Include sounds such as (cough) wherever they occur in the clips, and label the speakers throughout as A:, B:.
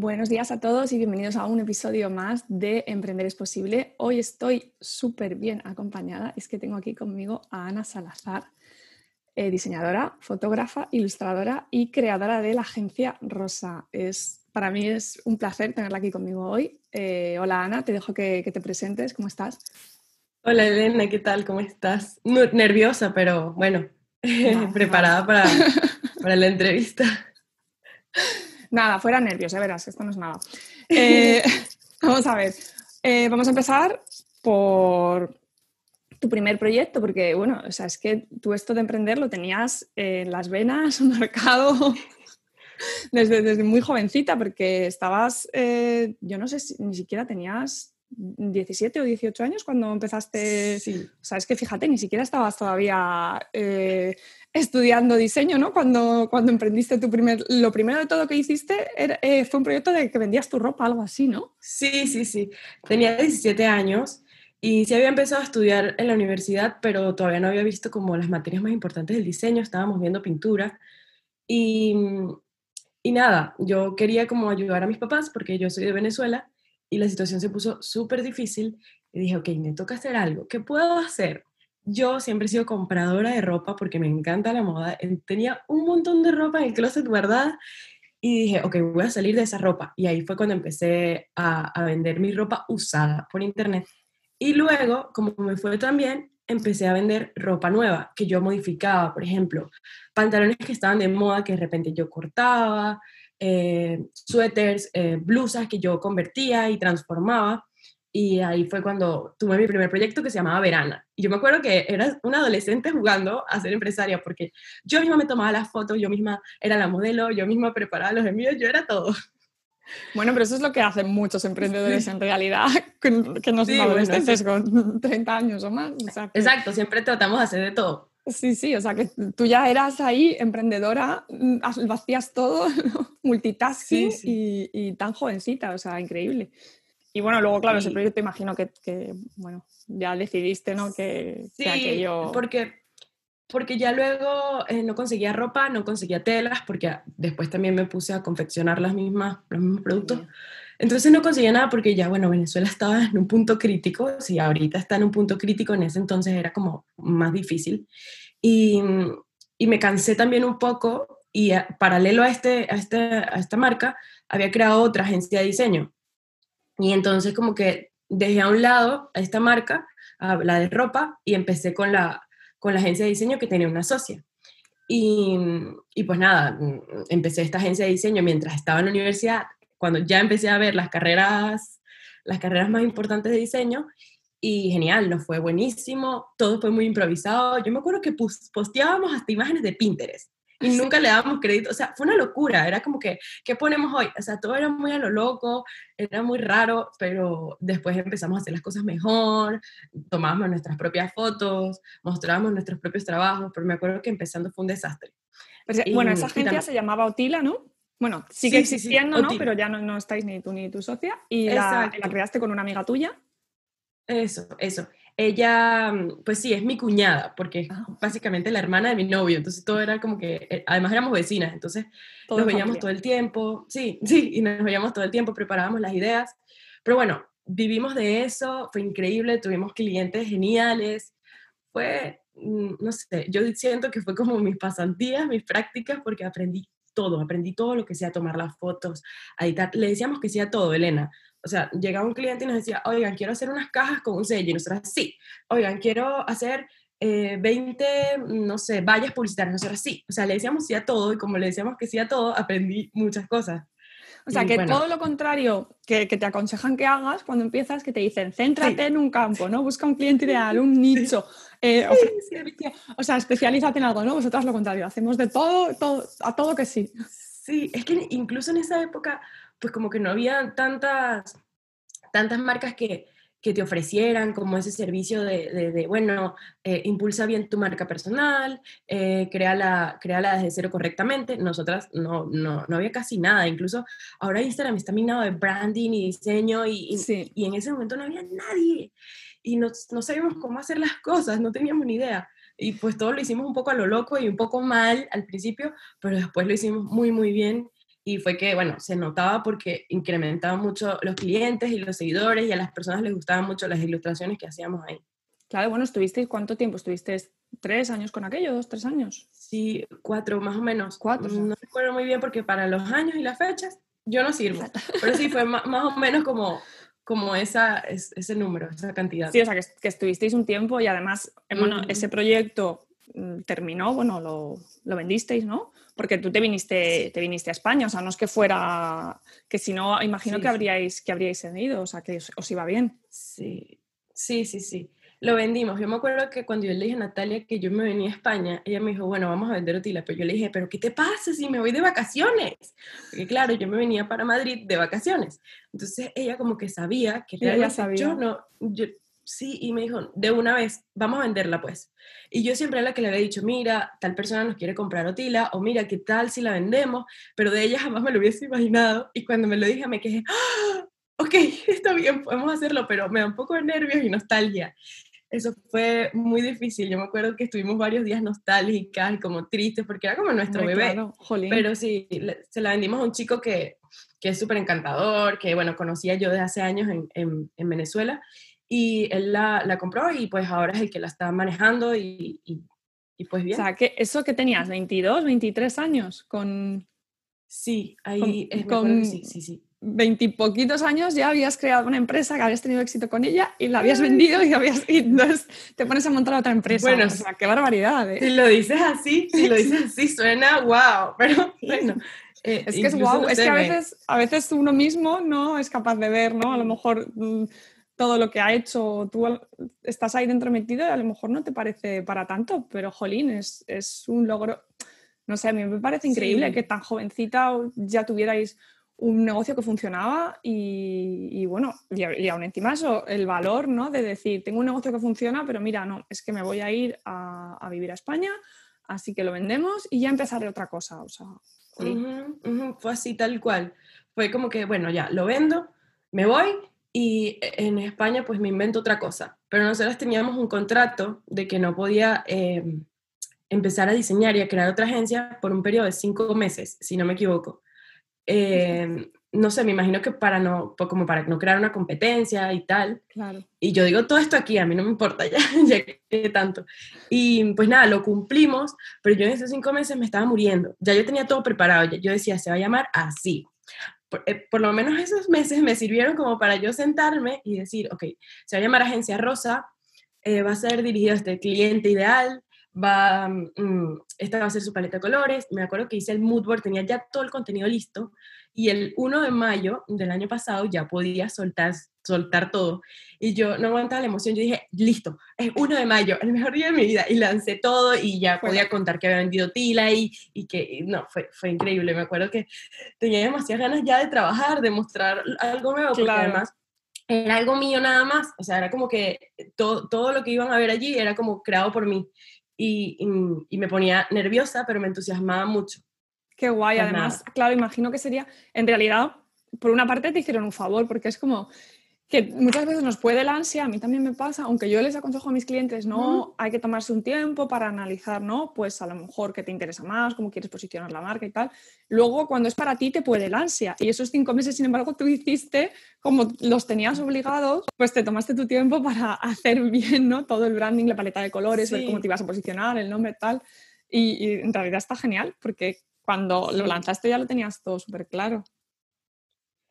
A: Buenos días a todos y bienvenidos a un episodio más de Emprender es posible. Hoy estoy súper bien acompañada. Es que tengo aquí conmigo a Ana Salazar, eh, diseñadora, fotógrafa, ilustradora y creadora de la agencia Rosa. Es, para mí es un placer tenerla aquí conmigo hoy. Eh, hola Ana, te dejo que, te presentes. ¿Cómo estás?
B: Hola Elena, ¿qué tal? ¿Cómo estás? Nerviosa, pero bueno, (laughs) preparada Para, (laughs) para la entrevista.
A: Nada, fuera nervios, ya verás, esto no es nada. Eh, (laughs) vamos a ver, eh, vamos a empezar por tu primer proyecto, porque bueno, o sea, es que tú esto de emprender lo tenías en las venas, (laughs) marcado desde, desde muy jovencita, porque estabas, eh, yo no sé si ni siquiera tenías 17 o 18 años cuando empezaste. Sí. O sea, es que fíjate, ni siquiera estabas todavía estudiando diseño, ¿no? Cuando, cuando emprendiste tu primer, lo primero de todo que hiciste eh, fue un proyecto de que vendías tu ropa, algo así, ¿no?
B: Sí, sí, sí. Tenía 17 años y sí había empezado a estudiar en la universidad, pero todavía no había visto como las materias más importantes del diseño, estábamos viendo pintura y, y nada, yo quería como ayudar a mis papás porque yo soy de Venezuela y la situación se puso súper difícil y dije, ok, me toca hacer algo, ¿qué puedo hacer? yo siempre he sido compradora de ropa porque me encanta la moda. Tenía un montón de ropa en el closet guardada y dije, ok, voy a salir de esa ropa. Y ahí fue cuando empecé a, vender mi ropa usada por internet. Y luego, como me fue también, empecé a vender ropa nueva que yo modificaba, por ejemplo, pantalones que estaban de moda que de repente yo cortaba, eh, suéteres, eh, blusas que yo convertía y transformaba. Y ahí fue cuando tuve mi primer proyecto que se llamaba Verana. Y yo me acuerdo que era una adolescente jugando a ser empresaria, porque yo misma me tomaba las fotos, yo misma era la modelo, yo misma preparaba los envíos, yo era todo.
A: Bueno, pero eso es lo que hacen muchos emprendedores en realidad, que no son adolescentes con 30 años o más.
B: Exacto, siempre tratamos de hacer de todo.
A: Sí, sí, o sea que tú ya eras ahí emprendedora, lo hacías todo, (laughs) multitasking Y, y, tan jovencita, o sea, increíble. Y bueno, luego, claro, ese proyecto imagino que, bueno, ya decidiste, ¿no? Que,
B: sí, porque, porque ya luego eh, no conseguía ropa, no conseguía telas, porque después también me puse a confeccionar las mismas, los mismos productos. Entonces no conseguía nada porque ya, bueno, Venezuela estaba en un punto crítico, si ahorita está en un punto crítico, en ese entonces era como más difícil. Y, y me cansé también un poco y eh, paralelo a, este, a, este, a esta marca, había creado otra agencia de diseño y entonces como que dejé a un lado a esta marca, a la de ropa, y empecé con la, con la agencia de diseño que tenía una socia. Y, y, pues nada, empecé esta agencia de diseño mientras estaba en la universidad, cuando ya empecé a ver las carreras, las carreras más importantes de diseño, y genial, nos fue buenísimo, todo fue muy improvisado. Yo me acuerdo que posteábamos hasta imágenes de Pinterest y nunca le dábamos crédito. O sea, fue una locura. Era como que, ¿qué ponemos hoy? O sea, todo era muy a lo loco, era muy raro, pero después empezamos a hacer las cosas mejor, tomábamos nuestras propias fotos, mostrábamos nuestros propios trabajos, pero me acuerdo que empezando fue un desastre.
A: bueno, esa agencia se llamaba Otila, ¿no? Bueno, sigue existiendo, ¿no? Pero ya no, no, estáis ni tú ni tu socia. ¿Y la, la creaste con una amiga tuya?
B: Eso, eso ella, mm, pues sí, es mi cuñada, porque es ah. básicamente la hermana de mi novio, entonces todo era como que, eh, además éramos vecinas, entonces nos veíamos todo el tiempo, sí, (laughs) sí, y nos veíamos todo el tiempo, preparábamos las ideas, pero bueno, vivimos de eso, fue increíble, tuvimos clientes geniales, fue, mm, no sé, yo siento que fue como mis pasantías, mis prácticas, porque aprendí todo, aprendí todo lo que sea tomar las fotos, a editar, le decíamos que sea todo, Elena, o sea, llegaba un cliente y nos decía, oigan, quiero hacer unas cajas con un sello. Y nosotros, sí. Oigan, quiero hacer 20, eh, no sé, vallas publicitarias. Nosotros, sí. O sea, le decíamos sí a todo y como le decíamos que sí a todo, aprendí muchas cosas.
A: O sea, que todo lo contrario que, que, te aconsejan que hagas cuando empiezas, que te dicen, céntrate en un campo, ¿no? Busca un cliente ideal, un nicho. Eh, o sea, especialízate en algo, ¿no? Vosotras lo contrario, hacemos de todo, todo, a todo que sí.
B: Sí, es que incluso en esa época pues como que no había tantas, tantas marcas que, que te ofrecieran como ese servicio de, de, bueno, eh, impulsa bien tu marca personal, eh, créala, créala, desde cero correctamente. Nosotras no, no, no, había casi nada. Incluso ahora Instagram está minado de branding y diseño y, y, en ese momento no había nadie. Y no, no sabíamos cómo hacer las cosas, no teníamos ni idea. Y pues todo lo hicimos un poco a lo loco y un poco mal al principio, pero después lo hicimos muy, muy bien y fue que, bueno, se notaba porque incrementaba mucho los clientes y los seguidores y a las personas les gustaban mucho las ilustraciones que hacíamos ahí.
A: Claro, bueno, ¿estuvisteis cuánto tiempo? ¿Estuvisteis tres años con aquello, dos, tres años?
B: Sí, cuatro más o menos.
A: Cuatro.
B: No recuerdo muy bien porque para los años y las fechas yo no sirvo, pero sí fue (laughs) más, o menos como, como esa, ese número, esa cantidad.
A: Sí, o sea, que, estuvisteis un tiempo y además, bueno, ese proyecto mm, terminó, bueno, lo, lo vendisteis, ¿no? Porque tú te viniste, te viniste a España, o sea, no es que fuera, que si no, imagino que, habríais, que habríais seguido, o sea, que os, iba bien.
B: Sí, sí, sí, sí. Lo vendimos. Yo me acuerdo que cuando yo le dije a Natalia que yo me venía a España, ella me dijo, bueno, vamos a vender Otila, pero yo le dije, pero ¿qué te pasa si me voy de vacaciones? Porque claro, yo me venía para Madrid de vacaciones. Entonces ella como que sabía que realmente sabía. yo no, yo, sí, y me dijo, de una vez, vamos a venderla pues. Y yo siempre era la que le había dicho, mira, tal persona nos quiere comprar Otila, o mira, ¿qué tal si la vendemos? Pero de ella jamás me lo hubiese imaginado. Y cuando me lo dije, me quedé, ¡Ah! ok, (laughs) está bien, podemos hacerlo, pero me da un poco de nervios y nostalgia. Eso fue muy difícil. Yo me acuerdo que estuvimos varios días nostálgicas y como tristes porque era como nuestro bebé. pero sí, se la vendimos a un chico que, que es súper encantador, que bueno, conocía yo de hace años en, en, en Venezuela y él la, la, compró y pues ahora es el que la está manejando y, y, pues bien.
A: O sea, que eso que tenías, 22, 23 años con...
B: Sí, ahí con, sí, sí, sí.
A: Veintipoquitos años ya habías creado una empresa que habías tenido éxito con ella y la habías vendido y, habías, y entonces te pones a montar otra empresa. Bueno, o sea, qué barbaridad. ¿eh?
B: Si lo dices así, si lo dices así, suena wow, pero (laughs) bueno.
A: Eh, es que es wow, es que a veces, a veces uno mismo no es capaz de ver, ¿no? A lo mejor mm, todo lo que ha hecho, tú estás ahí dentro metido y a lo mejor no te parece para tanto, pero jolín, es, es un logro, no sé, a mí me parece increíble que tan jovencita ya tuvierais un negocio que funcionaba y, bueno, y, aún encima eso, el valor, ¿no? De decir, tengo un negocio que funciona, pero mira, no, es que me voy a ir a, vivir a España, así que lo vendemos y ya empezaré otra cosa, o sea.
B: Fue así tal cual. Fue como que, bueno, ya, lo vendo, me voy y en España pues me invento otra cosa, pero nosotros teníamos un contrato de que no podía em, empezar a diseñar y a crear otra agencia por un periodo de cinco meses, si no me equivoco. Em, no sé, me imagino que para no, como para no crear una competencia y tal.
A: Claro.
B: Y yo digo todo esto aquí, a mí no me importa (laughs) ya, ya que tanto. Y pues nada, lo cumplimos, pero yo en esos cinco meses me estaba muriendo. Ya yo tenía todo preparado, yo decía, se va a llamar así. Eh, por, lo menos esos meses me sirvieron como para yo sentarme y decir, ok, se va a llamar Agencia Rosa, eh, va a ser dirigido a este cliente ideal, va, mm, esta va a ser su paleta de colores. Me acuerdo que hice el mood board, tenía ya todo el contenido listo y el 1 de mayo del año pasado ya podía soltar, soltar todo. Y yo no aguantaba la emoción, yo dije, listo, es 1 de mayo, el mejor día de mi vida. Y lancé todo y ya podía contar que había vendido Tila y, y que, no, fue, fue increíble. Me acuerdo que tenía demasiadas ganas ya de trabajar, de mostrar algo nuevo, porque además era algo mío nada más. O sea, era como que todo, todo lo que iban a ver allí era como creado por mí. Y, y, y me ponía nerviosa, pero me entusiasmaba mucho.
A: Qué guay, pues además, claro, imagino que sería, en realidad, por una parte te hicieron un favor, porque es como que muchas veces nos puede la ansia, a mí también me pasa, aunque yo les aconsejo a mis clientes, no, hay que tomarse un tiempo para analizar, ¿no? Pues a lo mejor qué te interesa más, cómo quieres posicionar la marca y tal. Luego, cuando es para ti, te puede la ansia. Y esos cinco meses, sin embargo, tú hiciste, como los tenías obligados, pues te tomaste tu tiempo para (laughs) hacer bien, ¿no? Todo el branding, la paleta de colores, ver cómo te ibas a posicionar, el nombre, tal. Y, y en realidad está genial, porque cuando lo lanzaste ya lo tenías todo súper claro.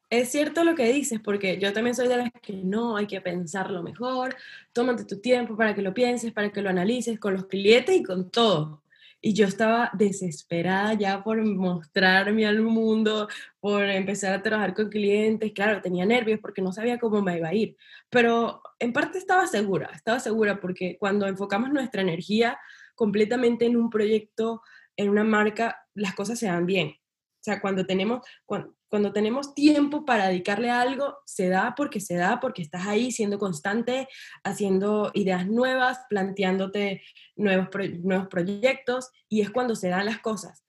B: Es cierto lo que dices, porque yo también soy de las que no, hay que pensarlo mejor, tómate tu tiempo para que lo pienses, para que lo analices con los clientes y con todo. Y yo estaba desesperada ya por mostrarme al mundo, por empezar a trabajar con clientes. Claro, tenía nervios porque no sabía cómo me iba a ir, pero en parte estaba segura, estaba segura porque cuando enfocamos nuestra energía completamente en un proyecto, en una marca, las cosas se dan bien. O sea, cuando tenemos, cuando, tenemos tiempo para dedicarle a algo, se da porque se da, porque estás ahí siendo constante, haciendo ideas nuevas, planteándote nuevos, nuevos proyectos, y es cuando se dan las cosas.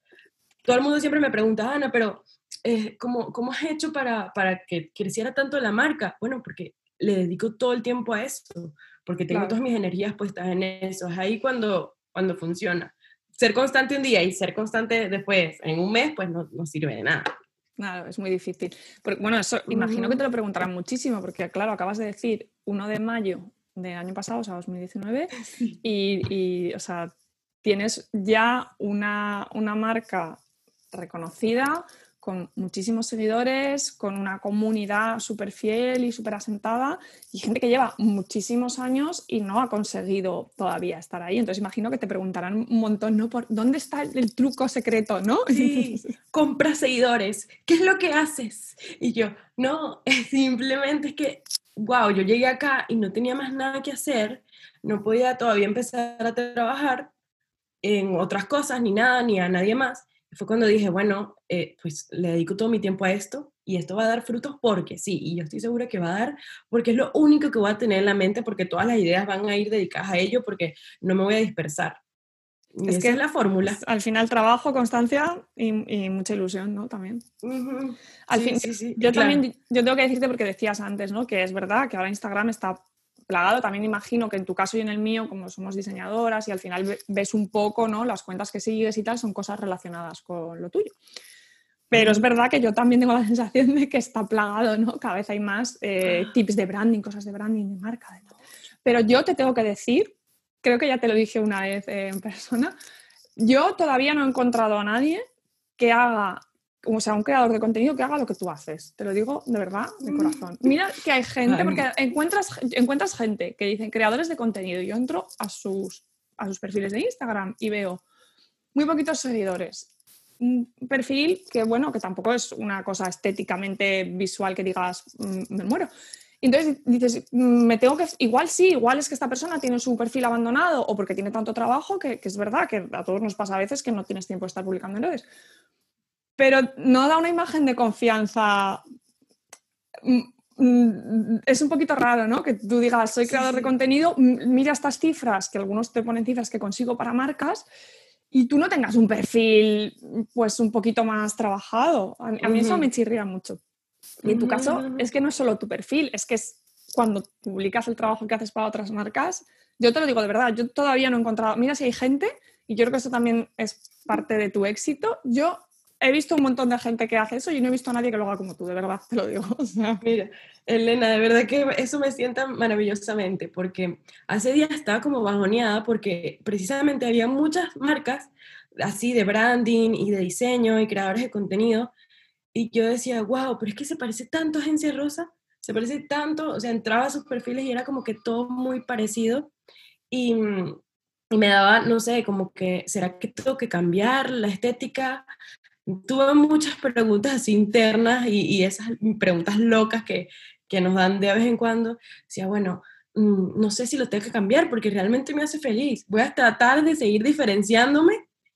B: Todo el mundo siempre me pregunta, Ana, pero eh, ¿cómo, ¿cómo, has hecho para, para que creciera tanto la marca? Bueno, porque le dedico todo el tiempo a eso, porque tengo todas mis energías puestas en eso. Es ahí cuando, cuando funciona ser constante un día y ser constante después en un mes, pues no, no sirve de nada.
A: Nada, es muy difícil. bueno, eso imagino que te lo preguntarán muchísimo, porque claro, acabas de decir 1 de mayo del año pasado, o sea, 2019, (laughs) y, y, o sea, tienes ya una, una marca reconocida, con muchísimos seguidores, con una comunidad súper fiel y súper asentada, y gente que lleva muchísimos años y no ha conseguido todavía estar ahí. Entonces imagino que te preguntarán un montón, ¿no? Por, ¿Dónde está el, truco secreto, no?
B: Sí, (laughs) compra seguidores, ¿qué es lo que haces? Y yo, no, (laughs) simplemente es que, wow, yo llegué acá y no tenía más nada que hacer, no podía todavía empezar a trabajar en otras cosas, ni nada, ni a nadie más fue cuando dije, bueno, eh, pues le dedico todo mi tiempo a esto y esto va a dar frutos porque sí, y yo estoy segura que va a dar porque es lo único que voy a tener en la mente porque todas las ideas van a ir dedicadas a ello porque no me voy a dispersar. es que es la fórmula.
A: Al final trabajo, constancia y, mucha ilusión, ¿no? También. Al fin, yo también, yo tengo que decirte porque decías antes, ¿no? Que es verdad que ahora Instagram está plagado. También imagino que en tu caso y en el mío, como somos diseñadoras y al final ves un poco, ¿no? Las cuentas que sigues y tal son cosas relacionadas con lo tuyo. Pero es verdad que yo también tengo la (laughs) sensación de que está plagado, ¿no? Cada vez hay más eh, ah. tips de branding, cosas de branding, de marca, de todo. Pero yo te tengo que decir, creo que ya te lo dije una vez en persona, yo todavía no he encontrado a nadie que haga o sea, un creador de contenido que haga lo que tú haces. Te lo digo de verdad, de mm. corazón. Mira que hay gente, porque encuentras, encuentras gente que dicen creadores de contenido. Yo entro a sus, a sus perfiles de Instagram y veo muy poquitos seguidores. Un perfil que, bueno, que tampoco es una cosa estéticamente visual que digas, mm, me muero. Entonces dices, mm, me tengo que. Igual sí, igual es que esta persona tiene su perfil abandonado o porque tiene tanto trabajo que, que es verdad que a todos nos pasa a veces que no tienes tiempo de estar publicando en redes pero no da una imagen de confianza. Mm, mm, es un poquito raro, ¿no? Que tú digas, soy creador de contenido, mira estas cifras, que algunos te ponen cifras que consigo para marcas, y tú no tengas un perfil, pues, un poquito más trabajado. A, mí eso me chirría mucho. Y en tu caso, es que no es solo tu perfil, es que es cuando publicas el trabajo que haces para otras marcas. Yo te lo digo de verdad, yo todavía no he encontrado. Mira si hay gente, y yo creo que eso también es parte de tu éxito. Yo he visto un montón de gente que hace eso y no he visto a nadie que lo haga como tú, de verdad, te lo digo. (laughs)
B: Mira, Elena, de verdad que eso me sienta maravillosamente, porque hace días estaba como bajoneada porque precisamente había muchas marcas así de branding y de diseño y creadores de contenido, y yo decía, wow, pero es que se parece tanto a Agencia Rosa, se parece tanto, o sea, entraba a sus perfiles y era como que todo muy parecido, y, y me daba, no sé, como que, ¿será que tengo que cambiar la estética? Tuve muchas preguntas internas y, esas preguntas locas que, que, nos dan de vez en cuando. Decía, bueno, mm, no sé si lo tengo que cambiar porque realmente me hace feliz. Voy a tratar de seguir diferenciándome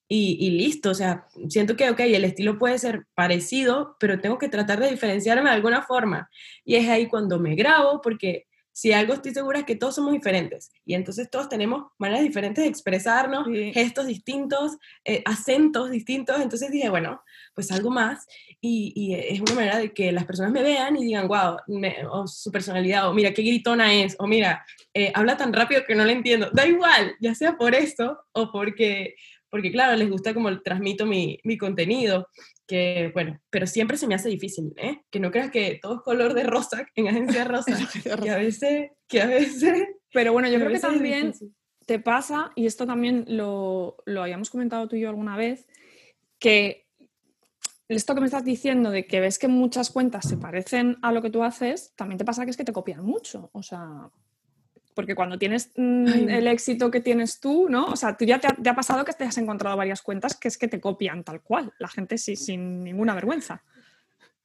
B: y, y, listo. O sea, siento que, ok, el estilo puede ser parecido, pero tengo que tratar de diferenciarme de alguna forma. Y es ahí cuando me grabo porque si algo estoy segura es que todos somos diferentes y entonces todos tenemos maneras diferentes de expresarnos, gestos distintos, eh, acentos distintos, entonces dije, bueno, pues algo más y, es una manera de que las personas me vean y digan, wow, o su personalidad, o mira, qué gritona es, o mira, eh, habla tan rápido que no le entiendo, da igual, ya sea por eso o porque, porque claro, les gusta como transmito mi, mi contenido que bueno, pero siempre se me hace difícil, ¿eh? Que no creas que todo es color de rosa en agencia rosa, (laughs) que a veces, que a veces...
A: Pero bueno, yo creo que también te pasa, y esto también lo, lo habíamos comentado tú y yo alguna vez, que esto que me estás diciendo de que ves que muchas cuentas se parecen a lo que tú haces, también te pasa que es que te copian mucho. O sea, porque cuando tienes mm, el éxito que tienes tú, ¿no? O sea, tú ya te ha, pasado que te has encontrado varias cuentas que es que te copian tal cual, la gente sí, sin ninguna vergüenza.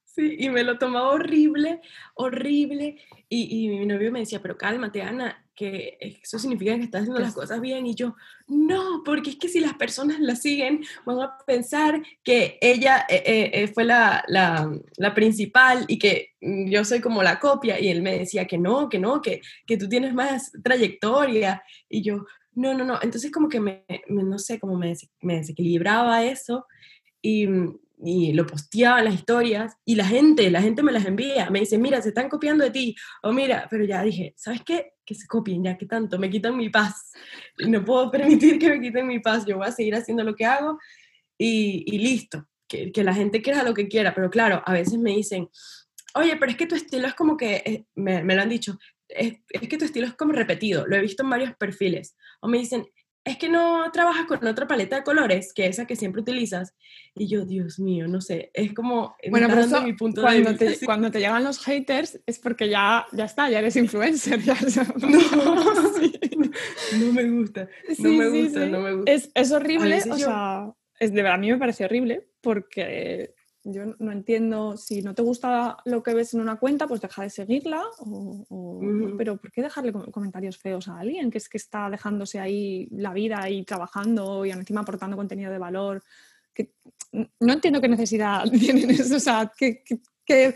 B: Sí, y me lo tomaba horrible, horrible. Y, y mi novio me decía, pero cálmate, Ana, que eso significa que estás haciendo las cosas bien. Y yo, no, porque es que si las personas la siguen, van a pensar que ella eh, eh, eh, fue la, la, la, principal y que mm, yo soy como la copia. Y él me decía que no, que no, que, que tú tienes más trayectoria. Y yo, no, no, no. Entonces como que me, me no sé, como me, me desequilibraba eso. Y, mm, y lo posteaba en las historias y la gente, la gente me las envía, me dice, mira, se están copiando de ti, o mira, pero ya dije, ¿sabes qué? Que se copien, ya que tanto, me quitan mi paz, y no puedo (laughs) permitir que me quiten mi paz, yo voy a seguir haciendo lo que hago y, y listo. que, que la gente quiera lo que quiera, pero claro, a veces me dicen, oye, pero es que tu estilo es como que, eh, me, me, lo han dicho, es, es, que tu estilo es como repetido, lo he visto en varios perfiles. O me dicen, es que no trabajas con otra paleta de colores que esa que siempre utilizas. Y yo, Dios mío, no sé, es como...
A: Bueno, pero eso, mi punto cuando, de te, vista, cuando te llegan los haters es porque ya, ya está, ya eres influencer. Ya, (laughs)
B: no, (laughs) sí. no, me gusta, sí, no me gusta, no me gusta.
A: Es, es horrible, o yo... sea, es, de verdad, a mí me parece horrible porque yo no entiendo, si no te gusta lo que ves en una cuenta, pues deja de seguirla, o, o, pero ¿por qué dejarle comentarios feos a alguien que es que está dejándose ahí la vida y trabajando y encima aportando contenido de valor? Que, no entiendo qué necesidad (laughs) tienen eso, o sea, que, que, que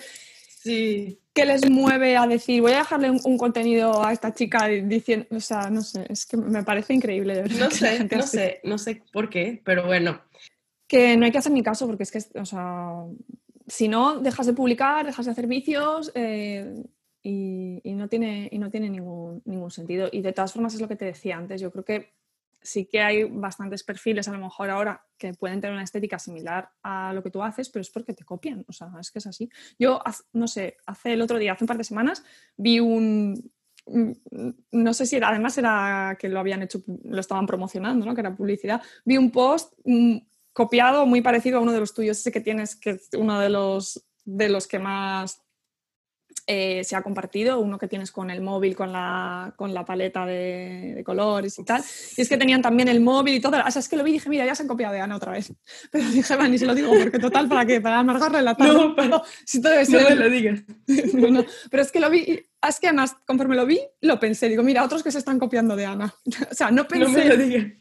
B: sí.
A: ¿Qué les mueve a decir, voy a dejarle un, un, contenido a esta chica diciendo, o sea, no sé, es que me parece increíble, de verdad.
B: No (laughs) sé, no sé, no sé por qué, pero bueno,
A: que no hay que hacer ni caso, porque es que, o sea, si no, dejas de publicar, dejas de hacer vicios eh, y, no tiene, y no tiene ningún, ningún sentido. Y de todas formas es lo que te decía antes, yo creo que sí que hay bastantes perfiles a lo mejor ahora que pueden tener una estética similar a lo que tú haces, pero es porque te copian, o sea, es que es así. Yo, no sé, hace el otro día, hace un par de semanas, vi un, no sé si era, además era que lo habían hecho, lo estaban promocionando, ¿no? que era publicidad, vi un post copiado, muy parecido a uno de los tuyos, ese que tienes, que es uno de los, de los que más eh, se ha compartido, uno que tienes con el móvil, con la, con la paleta de, de, colores y tal. Y es que tenían también el móvil y todo. O sea, es que lo vi y dije, mira, ya se han copiado de Ana otra vez. (laughs) Pero dije, van, y se lo digo, porque total, ¿para qué? Para amargarle la tarde.
B: No, (laughs) pero, si todo debe ser... no me lo (laughs)
A: no, no. Pero es que lo vi, es que además, conforme lo vi, lo pensé. Digo, mira, otros que se están copiando de Ana. o sea, no pensé...
B: No me lo digas.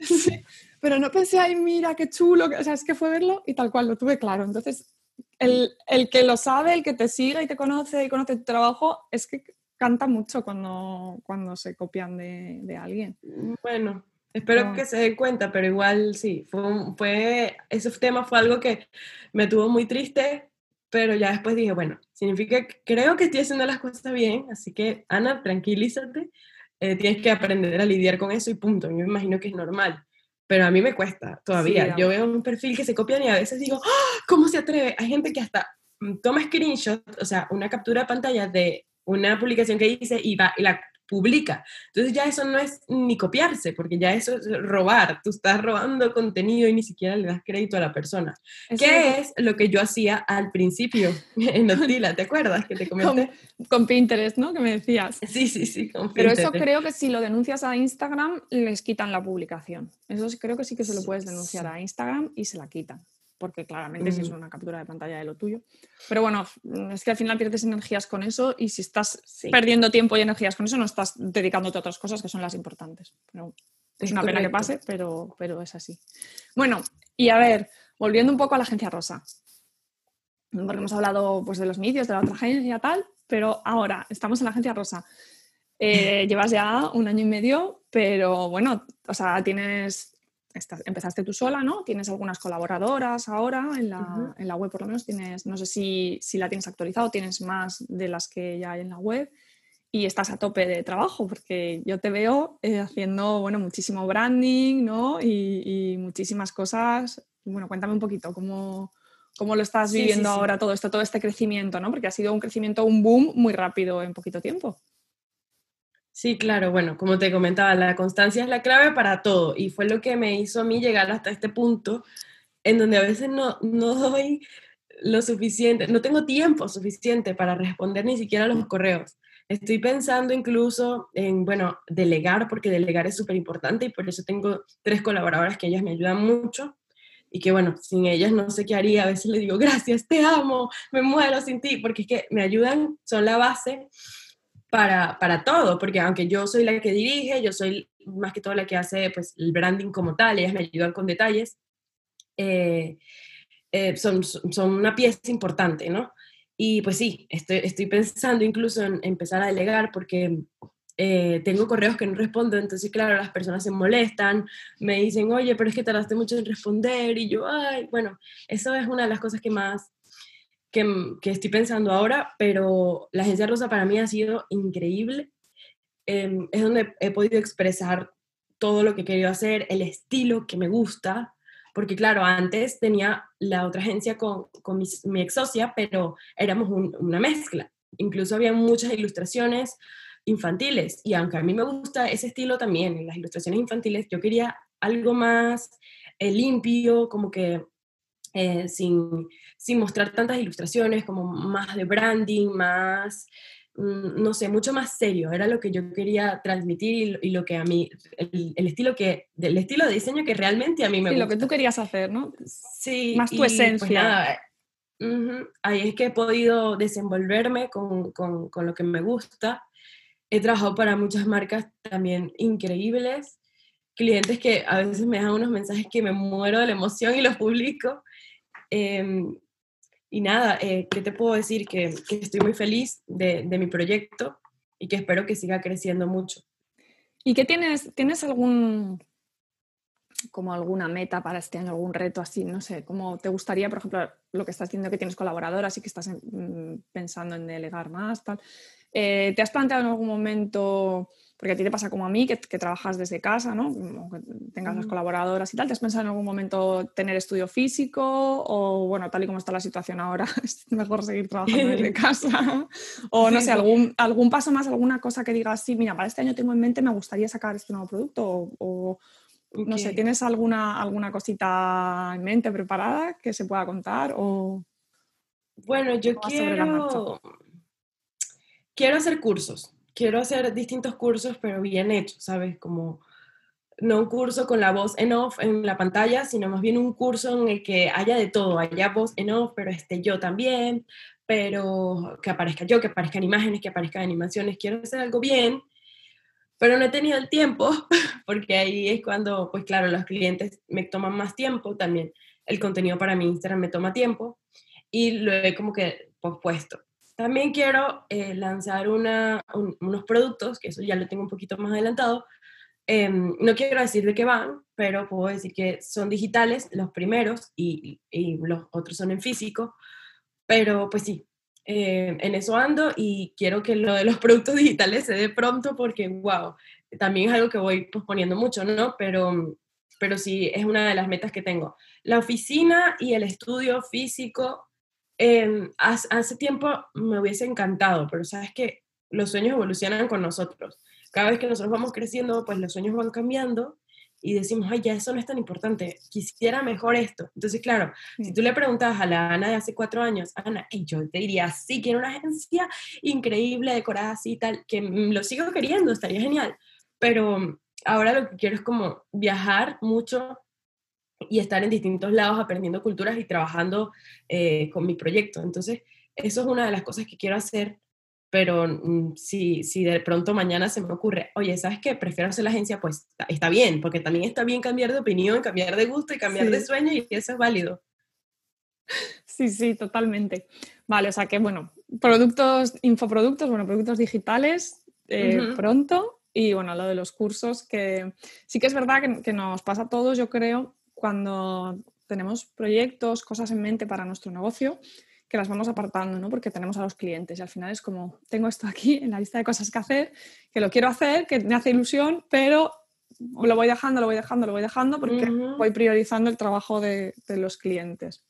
A: Pero no pensé, ay, mira, qué chulo, o sea, es que fue verlo y tal cual, lo tuve claro. Entonces, el, el, que lo sabe, el que te sigue y te conoce y conoce tu trabajo, es que canta mucho cuando, cuando se copian de, de alguien.
B: Bueno, espero no. que se den cuenta, pero igual sí, fue, fue, ese tema fue algo que me tuvo muy triste, pero ya después dije, bueno, significa que creo que estoy haciendo las cosas bien, así que Ana, tranquilízate, eh, tienes que aprender a lidiar con eso y punto. Yo me imagino que es normal pero a mí me cuesta todavía. Sí, yo veo un perfil que se copian y a veces digo, ¡Oh, ¿cómo se atreve? Hay gente que hasta toma screenshot, o sea, una captura de pantalla de una publicación que hice y, va, y la publica. Entonces ya eso no es ni copiarse, porque ya eso es robar. Tú estás robando contenido y ni siquiera le das crédito a la persona. Eso ¿Qué es lo que yo hacía al principio (laughs) en Notila? ¿Te acuerdas que te comenté?
A: Con, con, Pinterest, ¿no? Que me decías.
B: Sí, sí, sí.
A: Pero eso creo que si lo denuncias a Instagram, les quitan la publicación. Eso creo que sí que se lo puedes denunciar a Instagram y se la quitan porque claramente mm. si es una captura de pantalla de lo tuyo. Pero bueno, es que al final pierdes energías con eso y si estás sí. perdiendo tiempo y energías con eso, no estás dedicándote a otras cosas que son las importantes. Pero es una pena que pase, pero, pero es así. Bueno, y a ver, volviendo un poco a la agencia rosa. Porque hemos hablado pues, de los inicios de la otra agencia tal, pero ahora estamos en la agencia rosa. Eh, (laughs) llevas ya un año y medio, pero bueno, o sea, tienes Estás, empezaste tú sola, ¿no? Tienes algunas colaboradoras ahora en la, uh -huh. en la web, por lo menos tienes, no sé si, si, la tienes actualizado, tienes más de las que ya hay en la web y estás a tope de trabajo porque yo te veo eh, haciendo, bueno, muchísimo branding, ¿no? Y, y, muchísimas cosas. Bueno, cuéntame un poquito cómo, cómo lo estás viviendo sí, sí, ahora todo esto, todo este crecimiento, ¿no? Porque ha sido un crecimiento, un boom muy rápido en poquito tiempo.
B: Sí, claro, bueno, como te comentaba, la constancia es la clave para todo y fue lo que me hizo a mí llegar hasta este punto en donde a veces no, no doy lo suficiente, no tengo tiempo suficiente para responder ni siquiera los correos. Estoy pensando incluso en, bueno, delegar, porque delegar es súper importante y por eso tengo tres colaboradoras que ellas me ayudan mucho y que, bueno, sin ellas no sé qué haría. A veces le digo, gracias, te amo, me muero sin ti, porque es que me ayudan, son la base para, para, todo, porque aunque yo soy la que dirige, yo soy más que todo la que hace pues, el branding como tal, ellas me ayudan con detalles, eh, eh, son, son una pieza importante, ¿no? Y pues sí, estoy, estoy pensando incluso en empezar a delegar porque eh, tengo correos que no respondo, entonces claro, las personas se molestan, me dicen, oye, pero es que tardaste mucho en responder, y yo, ay, bueno, eso es una de las cosas que más que, que, estoy pensando ahora, pero la Agencia Rosa para mí ha sido increíble. Eh, es donde he podido expresar todo lo que he querido hacer, el estilo que me gusta, porque claro, antes tenía la otra agencia con, con mi, ex socia, pero éramos una mezcla. Incluso había muchas ilustraciones infantiles y aunque a mí me gusta ese estilo también, las ilustraciones infantiles, yo quería algo más eh, limpio, como que eh, sin, sin mostrar tantas ilustraciones, como más de branding, más Mm, no sé, mucho más serio, era lo que yo quería transmitir y, lo que a mí, el, estilo que, del estilo de diseño que realmente a mí me
A: sí,
B: gusta.
A: lo que tú querías hacer, ¿no?
B: Sí.
A: Más tu pues esencia.
B: ahí es que he podido desenvolverme con, con, con, lo que me gusta. He trabajado para muchas marcas también increíbles, clientes que a veces me dejan unos mensajes que me muero de la emoción y los publico. Eh, y nada, eh, ¿qué te puedo decir? Que, estoy muy feliz de, mi proyecto y que espero que siga creciendo mucho.
A: ¿Y qué tienes? ¿Tienes algún como alguna meta para este año, algún reto así, no sé, cómo te gustaría, por ejemplo, lo que estás diciendo que tienes colaboradoras y que estás mm, pensando en delegar más, tal. Eh, ¿Te has planteado en algún momento porque a ti te pasa como a mí, que, trabajas desde casa, ¿no? Que tengas las colaboradoras y tal. ¿Te has pensado en algún momento tener estudio físico? O, bueno, tal y como está la situación ahora, (laughs) es mejor seguir trabajando desde (laughs) casa. O, no sé, algún, algún paso más, alguna cosa que digas, sí, mira, para este año tengo en mente, me gustaría sacar este nuevo producto. O, no sé, ¿tienes alguna, alguna cosita en mente preparada que se pueda contar? O,
B: bueno, yo quiero... Quiero hacer cursos quiero hacer distintos cursos, pero bien hechos, ¿sabes? Como no un curso con la voz en off en la pantalla, sino más bien un curso en el que haya de todo, haya voz en off, pero esté yo también, pero que aparezca yo, que aparezcan imágenes, que aparezcan animaciones. Quiero hacer algo bien, pero no he tenido el tiempo, (laughs) porque ahí es cuando, pues claro, los clientes me toman más tiempo, también el contenido para mi Instagram me toma tiempo, y lo he como que pospuesto. También quiero eh, lanzar unos productos, que eso ya lo tengo un poquito más adelantado. Em, no quiero decir de qué van, pero puedo decir que son digitales los primeros y, los otros son en físico. Pero pues sí, eh, en eso ando y quiero que lo de los productos (laughs) digitales se dé pronto porque, wow, también es algo que voy posponiendo mucho, ¿no? Pero, pero sí, es una de las metas que tengo. La oficina y el estudio físico Em, hace, tiempo me hubiese encantado, pero sabes que los sueños evolucionan con nosotros. Cada vez que nosotros vamos creciendo, pues los sueños van cambiando y decimos, ay, ya eso no es tan importante, quisiera mejor esto. Entonces, claro, si tú le preguntas a la Ana de hace cuatro años, Ana, y yo te diría, sí, quiero una agencia increíble, decorada así y tal, que lo sigo queriendo, estaría genial. Pero ahora lo que quiero es como viajar mucho y estar en distintos lados aprendiendo culturas y trabajando eh, con mi proyecto. Entonces, eso es una de las cosas que quiero hacer, pero mm, si, si de pronto mañana se me ocurre, oye, ¿sabes qué? Prefiero hacer la agencia, pues está, bien, porque también está bien cambiar de opinión, cambiar de gusto y cambiar de sueño y eso es válido.
A: Sí, sí, totalmente. Vale, o sea que, bueno, productos, infoproductos, bueno, productos digitales eh, pronto y, bueno, lo de los cursos, que sí que es verdad que, que nos pasa a todos, yo creo, cuando tenemos proyectos, cosas en mente para nuestro negocio, que las vamos apartando, ¿no? Porque tenemos a los clientes y al final es como, tengo esto aquí en la lista de cosas que hacer, que lo quiero hacer, que me hace ilusión, pero lo voy dejando, lo voy dejando, lo voy dejando porque voy priorizando el trabajo de, los clientes.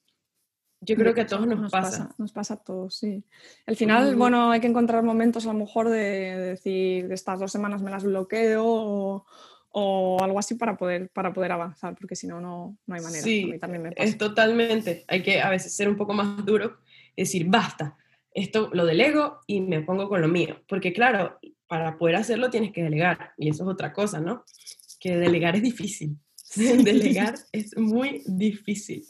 B: Yo creo que a todos nos, pasa.
A: Nos pasa a todos, sí. Al final, bueno, hay que encontrar momentos a lo mejor de, de decir, de estas dos semanas me las bloqueo o, o algo así para poder, para poder avanzar, porque si no, no hay manera.
B: Sí, también me pasa. es totalmente. Hay que a veces ser un poco más duro y decir, basta, esto lo delego y me pongo con lo mío. Porque claro, para poder hacerlo tienes que delegar y eso es otra cosa, ¿no? Que delegar es difícil. (laughs) delegar es muy difícil.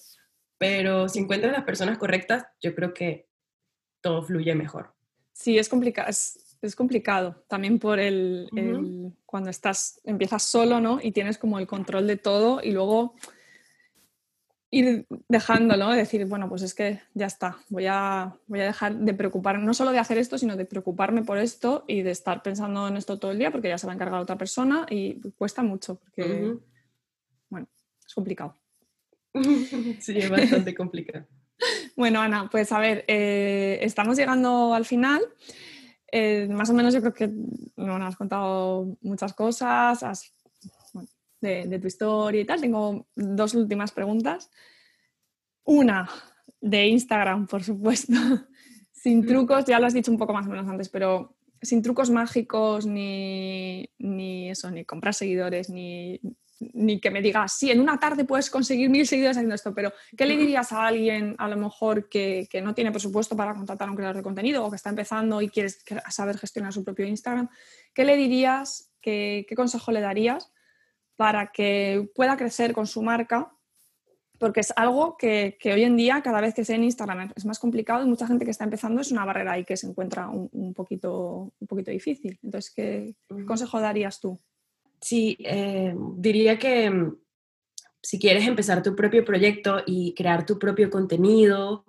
B: Pero si encuentras las personas correctas, yo creo que todo fluye mejor.
A: Sí, es complicado es complicado también por el, cuando estás, empiezas solo, ¿no? Y tienes como el control de todo y luego ir dejándolo, decir, bueno, pues es que ya está, voy a, voy a dejar de preocuparme, no solo de hacer esto, sino de preocuparme por esto y de estar pensando en esto todo el día porque ya se va a encargar otra persona y cuesta mucho porque, bueno, es complicado. (laughs)
B: sí, es bastante complicado. (laughs)
A: bueno, Ana, pues a ver, eh, estamos llegando al final. Eh, más o menos yo creo que nos has contado muchas cosas, de, tu historia y tal. Tengo dos últimas preguntas. Una de Instagram, por supuesto, (laughs) sin mm. trucos, ya lo has dicho un poco más o menos antes, pero sin trucos mágicos, ni, ni eso, ni comprar seguidores, ni, ni que me digas, sí, en una tarde puedes conseguir mil seguidores haciendo esto, pero ¿qué le dirías a alguien a lo mejor que, que, no tiene presupuesto para contratar a un creador de contenido o que está empezando y quiere saber gestionar su propio Instagram? ¿Qué le dirías, qué, qué consejo le darías para que pueda crecer con su marca? Porque es algo que, que, hoy en día, cada vez que sea en Instagram, es más complicado y mucha gente que está empezando es una barrera ahí que se encuentra un, un poquito, un poquito difícil. Entonces, ¿qué, ¿qué consejo darías tú?
B: Sí, eh, diría que mm, si quieres empezar tu propio proyecto y crear tu propio contenido,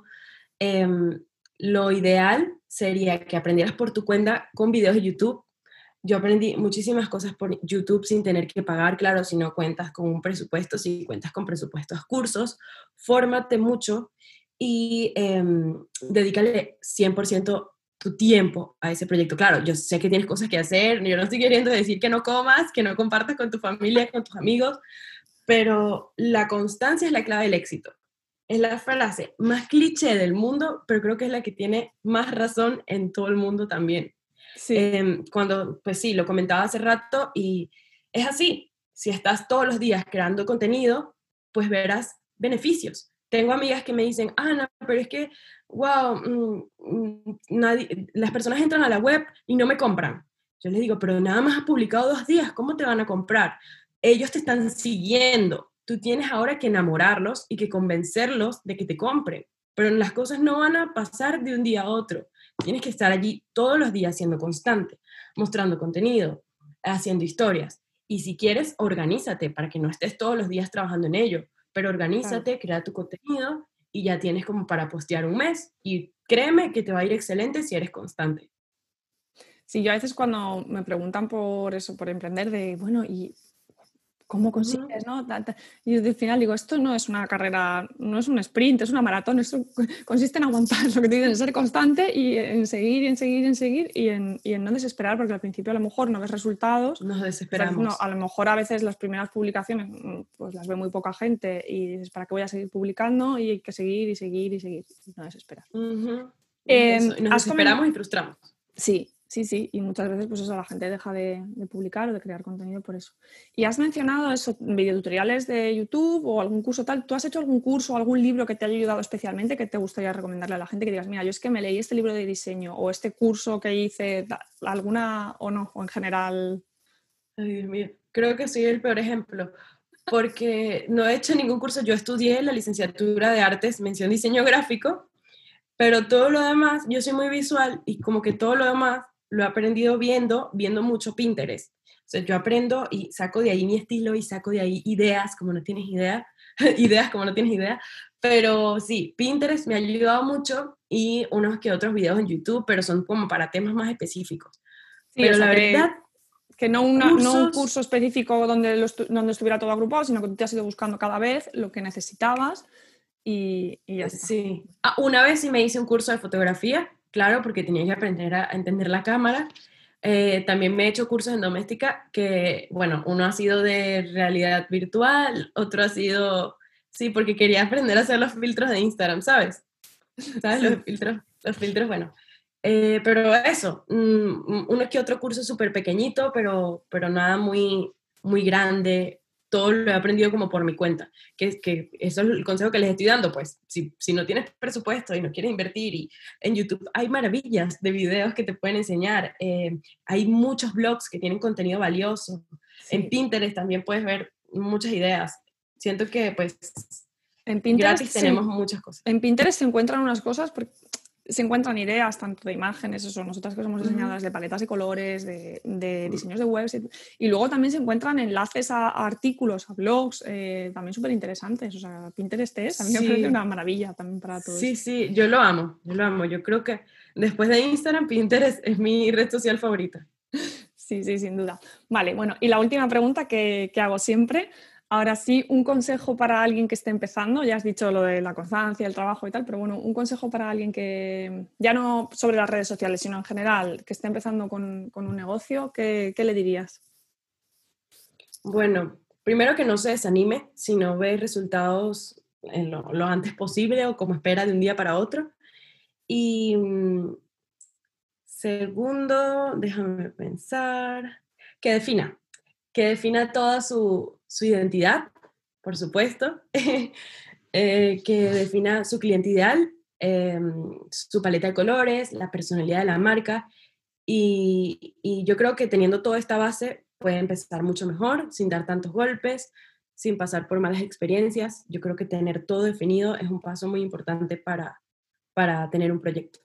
B: em, lo ideal sería que aprendieras por tu cuenta con videos de YouTube. Yo aprendí muchísimas cosas por YouTube sin tener que pagar, claro, si no cuentas con un presupuesto, si cuentas con presupuestos, cursos, fórmate mucho y eh, dedícale 100% tu tiempo a ese proyecto. Claro, yo sé que tienes cosas que hacer, yo no estoy queriendo decir que no comas, que no compartas con tu familia, con tus amigos, pero la constancia es la clave del éxito. Es la frase más cliché del mundo, pero creo que es la que tiene más razón en todo el mundo también. Sí. Em, cuando, pues sí, lo comentaba hace rato y es así. Si estás todos los días creando contenido, pues verás beneficios. Tengo amigas que me dicen, Ana, pero es que wow, mm, mm, nadie, las personas entran a la web y no me compran. Yo les digo, pero nada más has publicado dos días, ¿cómo te van a comprar? Ellos te están siguiendo. Tú tienes ahora que enamorarlos y que convencerlos de que te compren. Pero las cosas no van a pasar de un día a otro. Tienes que estar allí todos los días siendo constante, mostrando contenido, haciendo historias. Y si quieres, organízate para que no estés todos los días trabajando en ello. Pero organízate, crea tu contenido y ya tienes como para postear un mes y créeme que te va a ir excelente si eres constante.
A: Sí, yo a veces cuando me preguntan por eso, por emprender, de, bueno, ¿y ¿cómo consigues? ¿no? Y al final digo, esto no es una carrera, no es un sprint, es una maratón, esto (laughs) consiste en aguantar, lo que te dicen, ser constante y en seguir, en seguir, en seguir y en, y en no desesperar, porque al principio a lo mejor no ves resultados.
B: Nos desesperamos.
A: a lo mejor a veces las primeras publicaciones mm, pues las ve muy poca gente y dices, ¿para qué voy a seguir publicando? Y hay que seguir y seguir y seguir, no desesperar.
B: Em, nos desesperamos y frustramos.
A: Sí, Sí, sí, y muchas veces pues eso, la gente deja de, publicar o de crear contenido por eso. Y has mencionado eso, videotutoriales de YouTube o algún curso tal. ¿Tú has hecho algún curso o algún libro que te haya ayudado especialmente que te gustaría recomendarle a la gente? Que digas, mira, yo es que me leí este libro de diseño o este curso que hice, alguna o no, o en general.
B: Ay, Dios mío, creo que soy el peor ejemplo porque no he hecho ningún curso. Yo estudié la licenciatura de artes, mención diseño gráfico, pero todo lo demás, yo soy muy visual y como que todo lo demás lo he aprendido viendo, viendo mucho Pinterest. O sea, yo aprendo y saco de ahí mi estilo y saco de ahí ideas, como no tienes idea, (laughs) ideas como no tienes idea. Pero sí, Pinterest me ha ayudado mucho y unos que otros videos en YouTube, pero son como para temas más específicos. pero la verdad...
A: Que no, no, un curso específico donde, donde estuviera todo agrupado, sino que tú te has ido buscando cada vez lo que necesitabas y, y ya
B: Sí. Ah, una vez sí me hice un curso de fotografía claro, porque tenía que aprender a entender la cámara. Eh, también me he hecho cursos en doméstica que, bueno, uno ha sido de realidad virtual, otro ha sido, sí, porque quería aprender a hacer los filtros de Instagram, ¿sabes? (laughs) ¿Sabes? Los filtros, los filtros, bueno. Eh, pero eso, mm, uno que otro curso súper pequeñito, pero, pero nada muy, muy grande todo lo he aprendido como por mi cuenta, que, que eso es el consejo que les estoy dando, pues si, si, no tienes presupuesto y no quieres invertir, y en YouTube hay maravillas de videos que te pueden enseñar, eh, hay muchos blogs que tienen contenido valioso, en Pinterest también puedes ver muchas ideas, siento que pues
A: en Pinterest
B: tenemos muchas cosas.
A: En Pinterest se encuentran unas cosas, porque se encuentran ideas tanto de imágenes, eso, nosotras que somos diseñadoras de paletas de colores, de, diseños de webs, y, luego también se encuentran enlaces a, artículos, a blogs, eh, también súper interesantes. O sea, Pinterest es, a mí me parece una maravilla también para todos.
B: Sí, sí, yo lo amo, yo lo amo. Yo creo que después de Instagram, Pinterest es mi red social favorita.
A: Sí, sí, sin duda. Vale, bueno, y la última pregunta que, que hago siempre, Ahora sí, un consejo para alguien que esté empezando, ya has dicho lo de la constancia, el trabajo y tal, pero bueno, un consejo para alguien que, ya no sobre las redes sociales, sino en general, que esté empezando con, un negocio, ¿qué, le dirías?
B: Bueno, primero que no se desanime si no ve resultados en lo, lo antes posible o como espera de un día para otro. Y mm, segundo, déjame pensar, que defina, que defina toda su, su identidad, por supuesto, (laughs) eh, que defina su cliente ideal, em, su paleta de colores, la personalidad de la marca. Y, yo creo que teniendo toda esta base puede empezar mucho mejor, sin dar tantos golpes, sin pasar por malas experiencias. Yo creo que tener todo definido es un paso muy importante para, para tener un proyecto.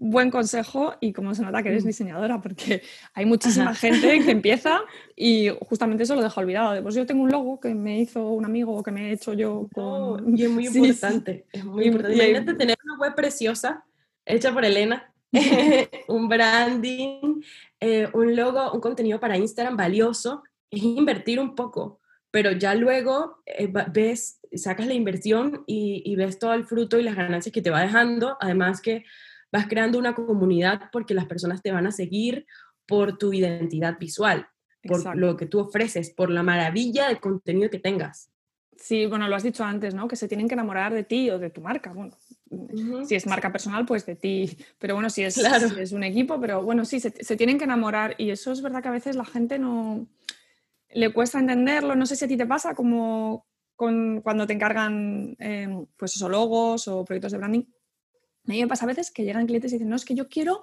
A: Buen consejo y como se nota que eres diseñadora, porque hay muchísima gente que (laughs) empieza y justamente eso lo deja olvidado. Pues yo tengo un logo que me hizo un amigo o que me he hecho yo.
B: Con... y es muy (laughs) importante. Es muy importante. Imagínate tener una web preciosa hecha por Elena, (laughs) un branding, eh, un logo, un contenido para Instagram valioso. Es invertir un poco pero ya luego eh, ves, sacas la inversión y, y, ves todo el fruto y las ganancias que te va dejando, además que vas creando una comunidad porque las personas te van a seguir por tu identidad visual, por lo que tú ofreces, por la maravilla del contenido que tengas.
A: Sí, bueno, lo has dicho antes, ¿no? Que se tienen que enamorar de ti o de tu marca. Bueno, si es marca personal, pues de ti. Pero bueno, si es, si es un equipo, pero bueno, sí, se, se, tienen que enamorar. Y eso es verdad que a veces la gente no, le cuesta entenderlo. No sé si a ti te pasa como con, cuando te encargan eh, pues esos logos o proyectos de branding. A mí me pasa a veces que llegan clientes y dicen, no, es que yo quiero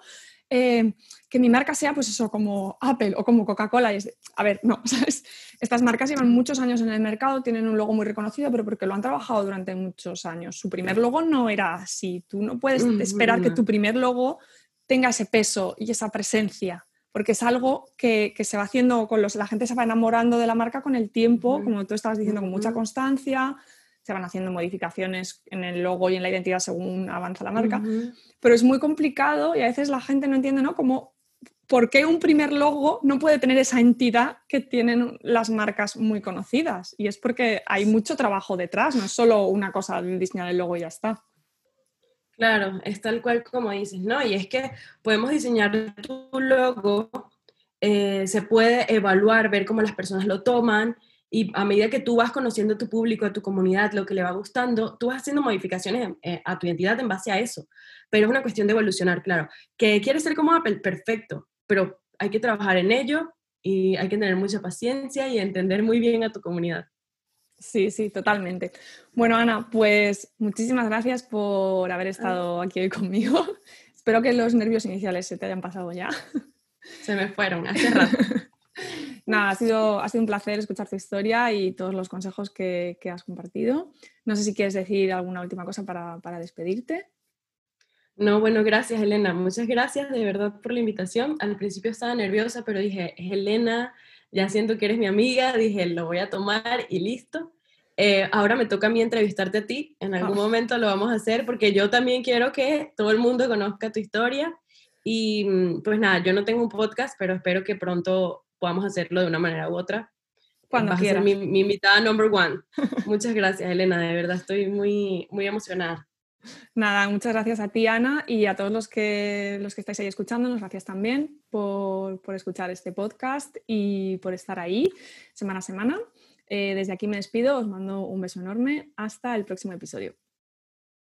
A: eh, que mi marca sea pues eso, como Apple o como Coca-Cola. Y a ver, no, (laughs) ¿sabes? Estas marcas llevan muchos años en el mercado, tienen un logo muy reconocido, pero porque lo han trabajado durante muchos años. Su primer logo no era así. Tú no puedes esperar que tu primer logo tenga ese peso y esa presencia porque es algo que, se va haciendo con los, la gente se va enamorando de la marca con el tiempo, como tú estabas diciendo, con mucha constancia, se van haciendo modificaciones en el logo y en la identidad según avanza la marca, pero es muy complicado y a veces la gente no entiende, ¿no? Como, ¿por qué un primer logo no puede tener esa entidad que tienen las marcas muy conocidas? Y es porque hay mucho trabajo detrás, no es solo una cosa de diseñar el logo y ya está.
B: Claro, es tal cual como dices, ¿no? Y es que podemos diseñar tu logo, eh, se puede evaluar, ver cómo las personas lo toman y a medida que tú vas conociendo a tu público, a tu comunidad, lo que le va gustando, tú vas haciendo modificaciones eh, a tu identidad en base a eso. Pero es una cuestión de evolucionar, claro. ¿Que quieres ser como Apple? Perfecto, pero hay que trabajar en ello y hay que tener mucha paciencia y entender muy bien a tu comunidad.
A: Sí, sí, totalmente. Bueno, Ana, pues muchísimas gracias por haber estado aquí hoy conmigo. (laughs) Espero que los nervios iniciales se te hayan pasado ya.
B: Se me fueron hace (laughs) rato.
A: Nada, ha sido, ha sido un placer escuchar tu historia y todos los consejos que, has compartido. No sé si quieres decir alguna última cosa para, para despedirte.
B: No, bueno, gracias Elena. Muchas gracias de verdad por la invitación. Al principio estaba nerviosa, pero dije, Elena, ya siento que eres mi amiga, dije, lo voy a tomar y listo. Eh, ahora me toca a mí entrevistarte a ti, en algún ah. momento lo vamos a hacer porque yo también quiero que todo el mundo conozca tu historia y mm, pues nada, yo no tengo un podcast, pero espero que pronto podamos hacerlo de una manera u otra.
A: Cuando Vas
B: mi, mi, invitada number one. (laughs) Muchas gracias, Elena, de verdad estoy muy, muy emocionada.
A: Nada, muchas gracias a ti, Ana, y a todos los que, los que estáis ahí escuchándonos, gracias también por, por escuchar este podcast y por estar ahí semana a semana. Eh, desde aquí me despido, os mando un beso enorme. Hasta el próximo episodio.